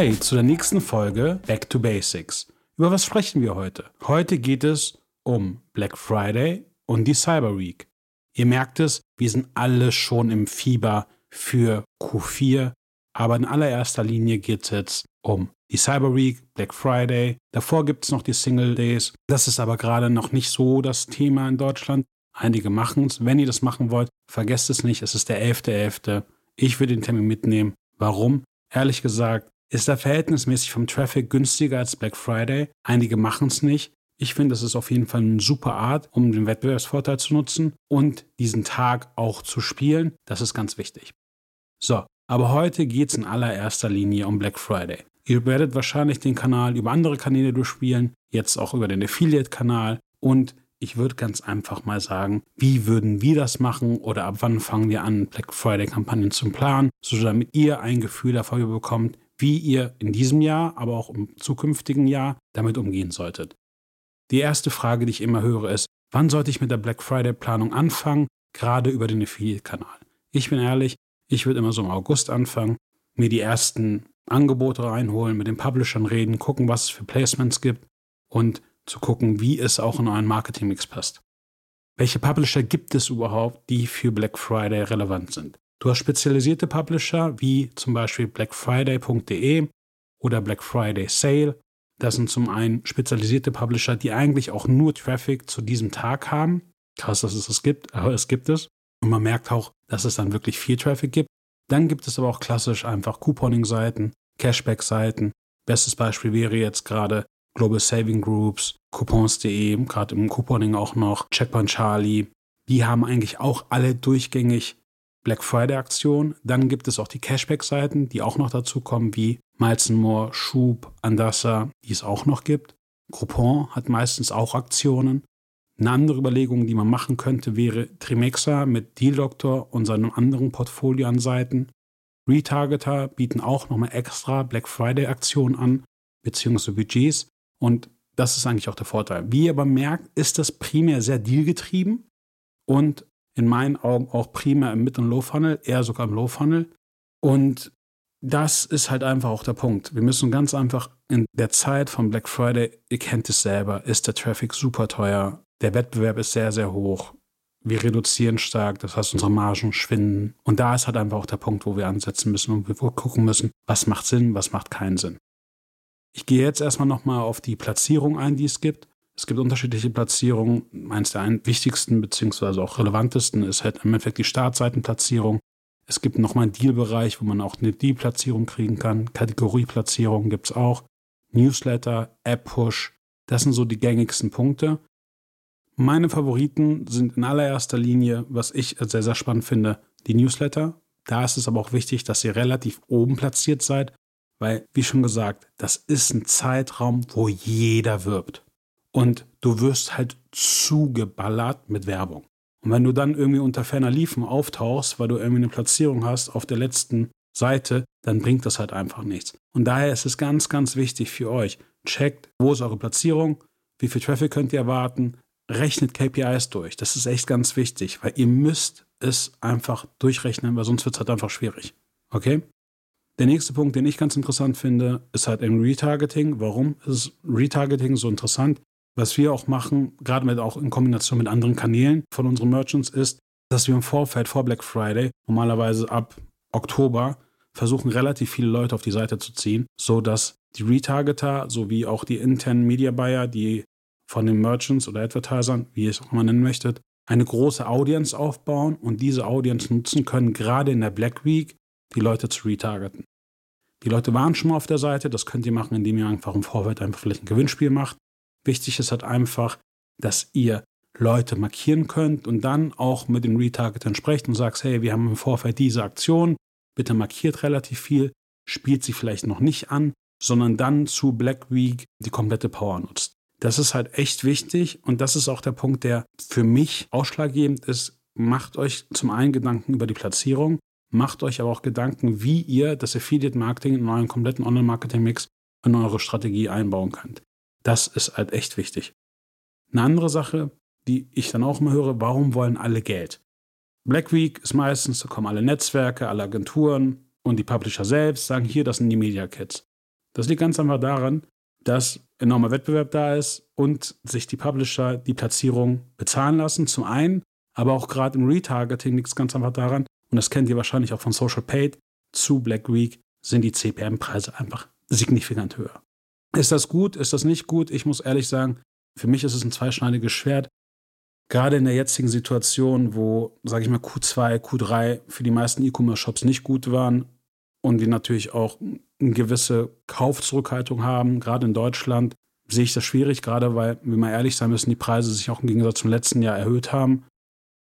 Hi zu der nächsten Folge Back to Basics. Über was sprechen wir heute? Heute geht es um Black Friday und die Cyber Week. Ihr merkt es, wir sind alle schon im Fieber für Q4, aber in allererster Linie geht es jetzt um die Cyber Week, Black Friday. Davor gibt es noch die Single Days. Das ist aber gerade noch nicht so das Thema in Deutschland. Einige machen es. Wenn ihr das machen wollt, vergesst es nicht. Es ist der 11.11. .11. Ich würde den Termin mitnehmen. Warum? Ehrlich gesagt, ist er verhältnismäßig vom Traffic günstiger als Black Friday. Einige machen es nicht. Ich finde, das ist auf jeden Fall eine super Art, um den Wettbewerbsvorteil zu nutzen und diesen Tag auch zu spielen. Das ist ganz wichtig. So, aber heute geht es in allererster Linie um Black Friday. Ihr werdet wahrscheinlich den Kanal über andere Kanäle durchspielen, jetzt auch über den Affiliate-Kanal und ich würde ganz einfach mal sagen, wie würden wir das machen oder ab wann fangen wir an, Black Friday-Kampagnen zu planen, so damit ihr ein Gefühl dafür bekommt, wie ihr in diesem Jahr, aber auch im zukünftigen Jahr damit umgehen solltet. Die erste Frage, die ich immer höre, ist, wann sollte ich mit der Black Friday-Planung anfangen, gerade über den Affiliate-Kanal? Ich bin ehrlich, ich würde immer so im August anfangen, mir die ersten Angebote reinholen, mit den Publishern reden, gucken, was es für Placements gibt und zu gucken, wie es auch in euren Marketingmix passt. Welche Publisher gibt es überhaupt, die für Black Friday relevant sind? Du hast spezialisierte Publisher wie zum Beispiel blackfriday.de oder Black Friday Sale. Das sind zum einen spezialisierte Publisher, die eigentlich auch nur Traffic zu diesem Tag haben. Krass, dass es das gibt, aber es gibt es. Und man merkt auch, dass es dann wirklich viel Traffic gibt. Dann gibt es aber auch klassisch einfach Couponing-Seiten, Cashback-Seiten. Bestes Beispiel wäre jetzt gerade Global Saving Groups, Coupons.de, gerade im Couponing auch noch, Checkpoint Charlie. Die haben eigentlich auch alle durchgängig Black Friday Aktion. Dann gibt es auch die Cashback-Seiten, die auch noch dazu kommen, wie Miles More, Schub, Andassa, die es auch noch gibt. Groupon hat meistens auch Aktionen. Eine andere Überlegung, die man machen könnte, wäre Trimexa mit Deal Doctor und seinem anderen Portfolio an Seiten. Retargeter bieten auch nochmal extra Black Friday Aktionen an, beziehungsweise Budgets. Und das ist eigentlich auch der Vorteil. Wie ihr aber merkt, ist das primär sehr dealgetrieben und in meinen Augen auch primär im Mid- und Low-Funnel, eher sogar im Low-Funnel. Und das ist halt einfach auch der Punkt. Wir müssen ganz einfach in der Zeit von Black Friday, ihr kennt es selber, ist der Traffic super teuer. Der Wettbewerb ist sehr, sehr hoch. Wir reduzieren stark, das heißt, unsere Margen schwinden. Und da ist halt einfach auch der Punkt, wo wir ansetzen müssen und wir gucken müssen, was macht Sinn, was macht keinen Sinn. Ich gehe jetzt erstmal nochmal auf die Platzierung ein, die es gibt. Es gibt unterschiedliche Platzierungen. Eins der wichtigsten bzw. auch relevantesten ist halt im Endeffekt die Startseitenplatzierung. Es gibt nochmal einen Deal-Bereich, wo man auch eine Deal-Platzierung kriegen kann. Kategorieplatzierung gibt es auch. Newsletter, App-Push. Das sind so die gängigsten Punkte. Meine Favoriten sind in allererster Linie, was ich sehr, sehr spannend finde, die Newsletter. Da ist es aber auch wichtig, dass ihr relativ oben platziert seid, weil, wie schon gesagt, das ist ein Zeitraum, wo jeder wirbt und du wirst halt zugeballert mit Werbung. Und wenn du dann irgendwie unter ferner Liefen auftauchst, weil du irgendwie eine Platzierung hast auf der letzten Seite, dann bringt das halt einfach nichts. Und daher ist es ganz, ganz wichtig für euch. Checkt, wo ist eure Platzierung, wie viel Traffic könnt ihr erwarten, rechnet KPIs durch. Das ist echt ganz wichtig, weil ihr müsst es einfach durchrechnen, weil sonst wird es halt einfach schwierig. Okay? Der nächste Punkt, den ich ganz interessant finde, ist halt im Retargeting. Warum ist Retargeting so interessant? Was wir auch machen, gerade mit auch in Kombination mit anderen Kanälen von unseren Merchants, ist, dass wir im Vorfeld vor Black Friday, normalerweise ab Oktober, versuchen relativ viele Leute auf die Seite zu ziehen, sodass die Retargeter sowie auch die internen Media Buyer, die von den Merchants oder Advertisern, wie ihr es auch immer nennen möchtet, eine große Audience aufbauen und diese Audience nutzen können, gerade in der Black Week, die Leute zu retargeten. Die Leute waren schon mal auf der Seite, das könnt ihr machen, indem ihr einfach im Vorfeld einfach vielleicht ein Gewinnspiel macht Wichtig ist halt einfach, dass ihr Leute markieren könnt und dann auch mit den Retargetern sprecht und sagt, hey, wir haben im Vorfeld diese Aktion, bitte markiert relativ viel, spielt sie vielleicht noch nicht an, sondern dann zu Black Week die komplette Power nutzt. Das ist halt echt wichtig und das ist auch der Punkt, der für mich ausschlaggebend ist. Macht euch zum einen Gedanken über die Platzierung, macht euch aber auch Gedanken, wie ihr das Affiliate Marketing in euren kompletten Online-Marketing-Mix in eure Strategie einbauen könnt. Das ist halt echt wichtig. Eine andere Sache, die ich dann auch immer höre, warum wollen alle Geld? Black Week ist meistens, da kommen alle Netzwerke, alle Agenturen und die Publisher selbst sagen, hier, das sind die Media Kits. Das liegt ganz einfach daran, dass enormer Wettbewerb da ist und sich die Publisher die Platzierung bezahlen lassen. Zum einen, aber auch gerade im Retargeting liegt es ganz einfach daran, und das kennt ihr wahrscheinlich auch von Social Paid, zu Black Week sind die CPM-Preise einfach signifikant höher. Ist das gut? Ist das nicht gut? Ich muss ehrlich sagen, für mich ist es ein zweischneidiges Schwert. Gerade in der jetzigen Situation, wo, sage ich mal, Q2, Q3 für die meisten E-Commerce-Shops nicht gut waren und die natürlich auch eine gewisse Kaufzurückhaltung haben, gerade in Deutschland, sehe ich das schwierig, gerade weil, wie wir ehrlich sein müssen, die Preise sich auch im Gegensatz zum letzten Jahr erhöht haben.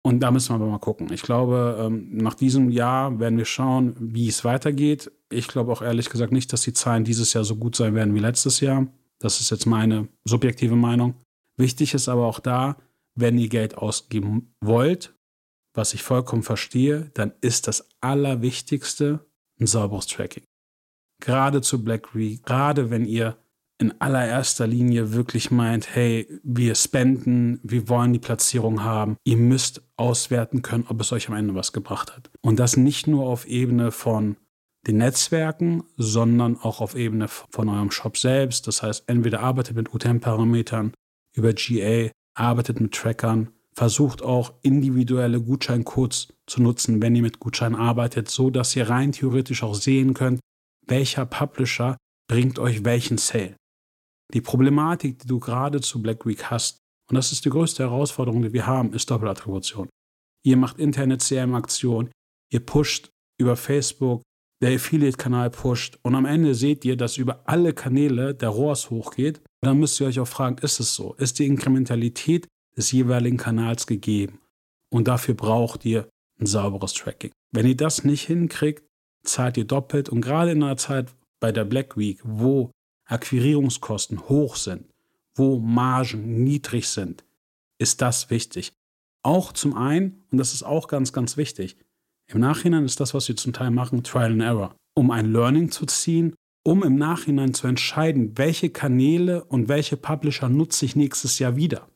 Und da müssen wir aber mal gucken. Ich glaube, ähm, nach diesem Jahr werden wir schauen, wie es weitergeht. Ich glaube auch ehrlich gesagt nicht, dass die Zahlen dieses Jahr so gut sein werden wie letztes Jahr. Das ist jetzt meine subjektive Meinung. Wichtig ist aber auch da, wenn ihr Geld ausgeben wollt, was ich vollkommen verstehe, dann ist das Allerwichtigste ein sauberes Tracking. Gerade zu Black Week, gerade wenn ihr in allererster Linie wirklich meint, hey, wir spenden, wir wollen die Platzierung haben. Ihr müsst auswerten können, ob es euch am Ende was gebracht hat. Und das nicht nur auf Ebene von den Netzwerken, sondern auch auf Ebene von eurem Shop selbst. Das heißt, entweder arbeitet mit UTM-Parametern über GA, arbeitet mit Trackern, versucht auch individuelle Gutscheincodes zu nutzen, wenn ihr mit Gutscheinen arbeitet, so dass ihr rein theoretisch auch sehen könnt, welcher Publisher bringt euch welchen Sale. Die Problematik, die du gerade zu Black Week hast, und das ist die größte Herausforderung, die wir haben, ist Doppelattribution. Ihr macht interne CM-Aktionen, ihr pusht über Facebook, der Affiliate-Kanal pusht und am Ende seht ihr, dass über alle Kanäle der ROAS hochgeht. Dann müsst ihr euch auch fragen, ist es so? Ist die Inkrementalität des jeweiligen Kanals gegeben? Und dafür braucht ihr ein sauberes Tracking. Wenn ihr das nicht hinkriegt, zahlt ihr doppelt und gerade in einer Zeit bei der Black Week, wo Akquirierungskosten hoch sind, wo Margen niedrig sind, ist das wichtig. Auch zum einen, und das ist auch ganz, ganz wichtig, im Nachhinein ist das, was wir zum Teil machen, Trial and Error, um ein Learning zu ziehen, um im Nachhinein zu entscheiden, welche Kanäle und welche Publisher nutze ich nächstes Jahr wieder.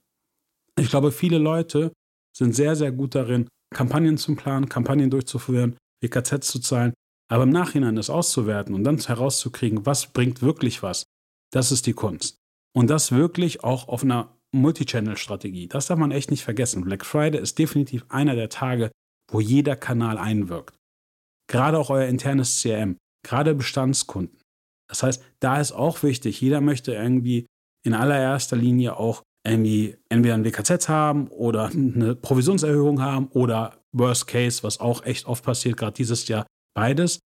Ich glaube, viele Leute sind sehr, sehr gut darin, Kampagnen zu planen, Kampagnen durchzuführen, WKZ zu zahlen, aber im Nachhinein das auszuwerten und dann herauszukriegen, was bringt wirklich was, das ist die Kunst. Und das wirklich auch auf einer Multichannel-Strategie. Das darf man echt nicht vergessen. Black Friday ist definitiv einer der Tage, wo jeder Kanal einwirkt. Gerade auch euer internes CRM, gerade Bestandskunden. Das heißt, da ist auch wichtig, jeder möchte irgendwie in allererster Linie auch irgendwie entweder ein WKZ haben oder eine Provisionserhöhung haben oder Worst Case, was auch echt oft passiert, gerade dieses Jahr, beides.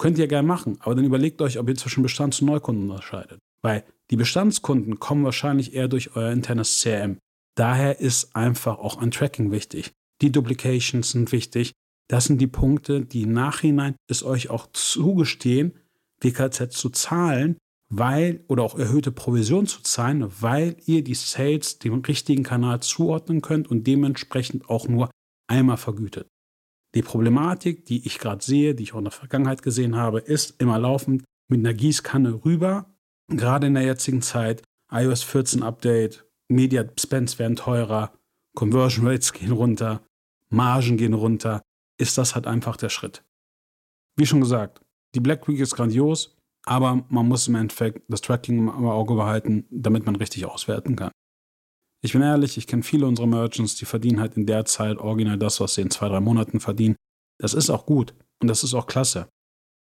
Könnt ihr gerne machen, aber dann überlegt euch, ob ihr zwischen Bestands- und Neukunden unterscheidet. Weil die Bestandskunden kommen wahrscheinlich eher durch euer internes CRM. Daher ist einfach auch ein Tracking wichtig. Die Duplications sind wichtig. Das sind die Punkte, die im Nachhinein es euch auch zugestehen, WKZ zu zahlen, weil oder auch erhöhte Provision zu zahlen, weil ihr die Sales dem richtigen Kanal zuordnen könnt und dementsprechend auch nur einmal vergütet. Die Problematik, die ich gerade sehe, die ich auch in der Vergangenheit gesehen habe, ist immer laufend mit einer Gießkanne rüber gerade in der jetzigen Zeit, iOS 14 Update, Media Spends werden teurer, Conversion Rates gehen runter, Margen gehen runter, ist das halt einfach der Schritt. Wie schon gesagt, die Black Week ist grandios, aber man muss im Endeffekt das Tracking im Auge behalten, damit man richtig auswerten kann. Ich bin ehrlich, ich kenne viele unserer Merchants, die verdienen halt in der Zeit original das, was sie in zwei, drei Monaten verdienen. Das ist auch gut und das ist auch klasse.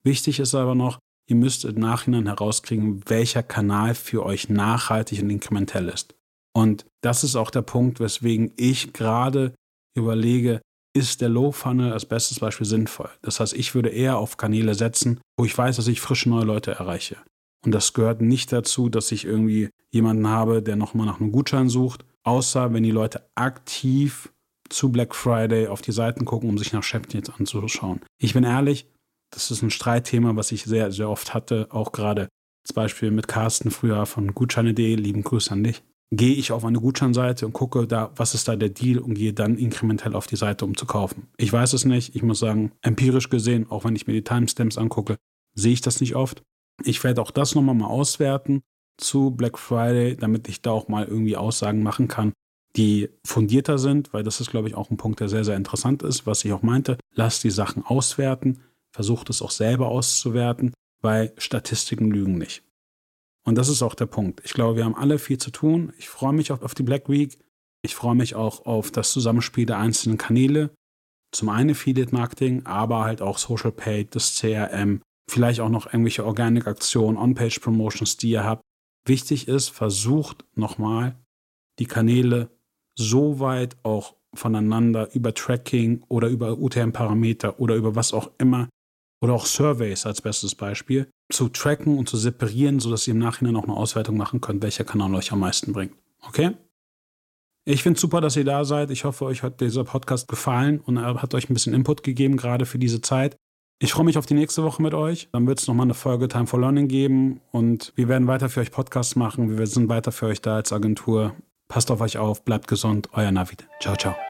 Wichtig ist aber noch, Ihr müsst im Nachhinein herauskriegen, welcher Kanal für euch nachhaltig und inkrementell ist. Und das ist auch der Punkt, weswegen ich gerade überlege, ist der Low Funnel als bestes Beispiel sinnvoll. Das heißt, ich würde eher auf Kanäle setzen, wo ich weiß, dass ich frische neue Leute erreiche. Und das gehört nicht dazu, dass ich irgendwie jemanden habe, der nochmal nach einem Gutschein sucht, außer wenn die Leute aktiv zu Black Friday auf die Seiten gucken, um sich nach Champions anzuschauen. Ich bin ehrlich, das ist ein Streitthema, was ich sehr, sehr oft hatte, auch gerade zum Beispiel mit Carsten früher von Gutscheine.de, lieben Grüße an dich. Gehe ich auf eine Gutscheinseite und gucke da, was ist da der Deal und gehe dann inkrementell auf die Seite, um zu kaufen. Ich weiß es nicht. Ich muss sagen, empirisch gesehen, auch wenn ich mir die Timestamps angucke, sehe ich das nicht oft. Ich werde auch das nochmal mal auswerten zu Black Friday, damit ich da auch mal irgendwie Aussagen machen kann, die fundierter sind, weil das ist, glaube ich, auch ein Punkt, der sehr, sehr interessant ist, was ich auch meinte. Lass die Sachen auswerten versucht es auch selber auszuwerten, weil Statistiken lügen nicht. Und das ist auch der Punkt. Ich glaube, wir haben alle viel zu tun. Ich freue mich auf, die Black Week. Ich freue mich auch auf das Zusammenspiel der einzelnen Kanäle. Zum einen Affiliate Marketing, aber halt auch Social Paid, das CRM, vielleicht auch noch irgendwelche Organic-Aktionen, On-Page Promotions, die ihr habt. Wichtig ist, versucht nochmal die Kanäle so weit auch voneinander über Tracking oder über UTM-Parameter oder über was auch immer oder auch Surveys als bestes Beispiel zu tracken und zu separieren, sodass ihr im Nachhinein auch eine Auswertung machen könnt, welcher Kanal euch am meisten bringt. Okay? Ich finde es super, dass ihr da seid. Ich hoffe, euch hat dieser Podcast gefallen und er hat euch ein bisschen Input gegeben, gerade für diese Zeit. Ich freue mich auf die nächste Woche mit euch. Dann wird es nochmal eine Folge Time for Learning geben und wir werden weiter für euch Podcasts machen. Wir sind weiter für euch da als Agentur. Passt auf euch auf, bleibt gesund, euer Navid. Ciao, ciao.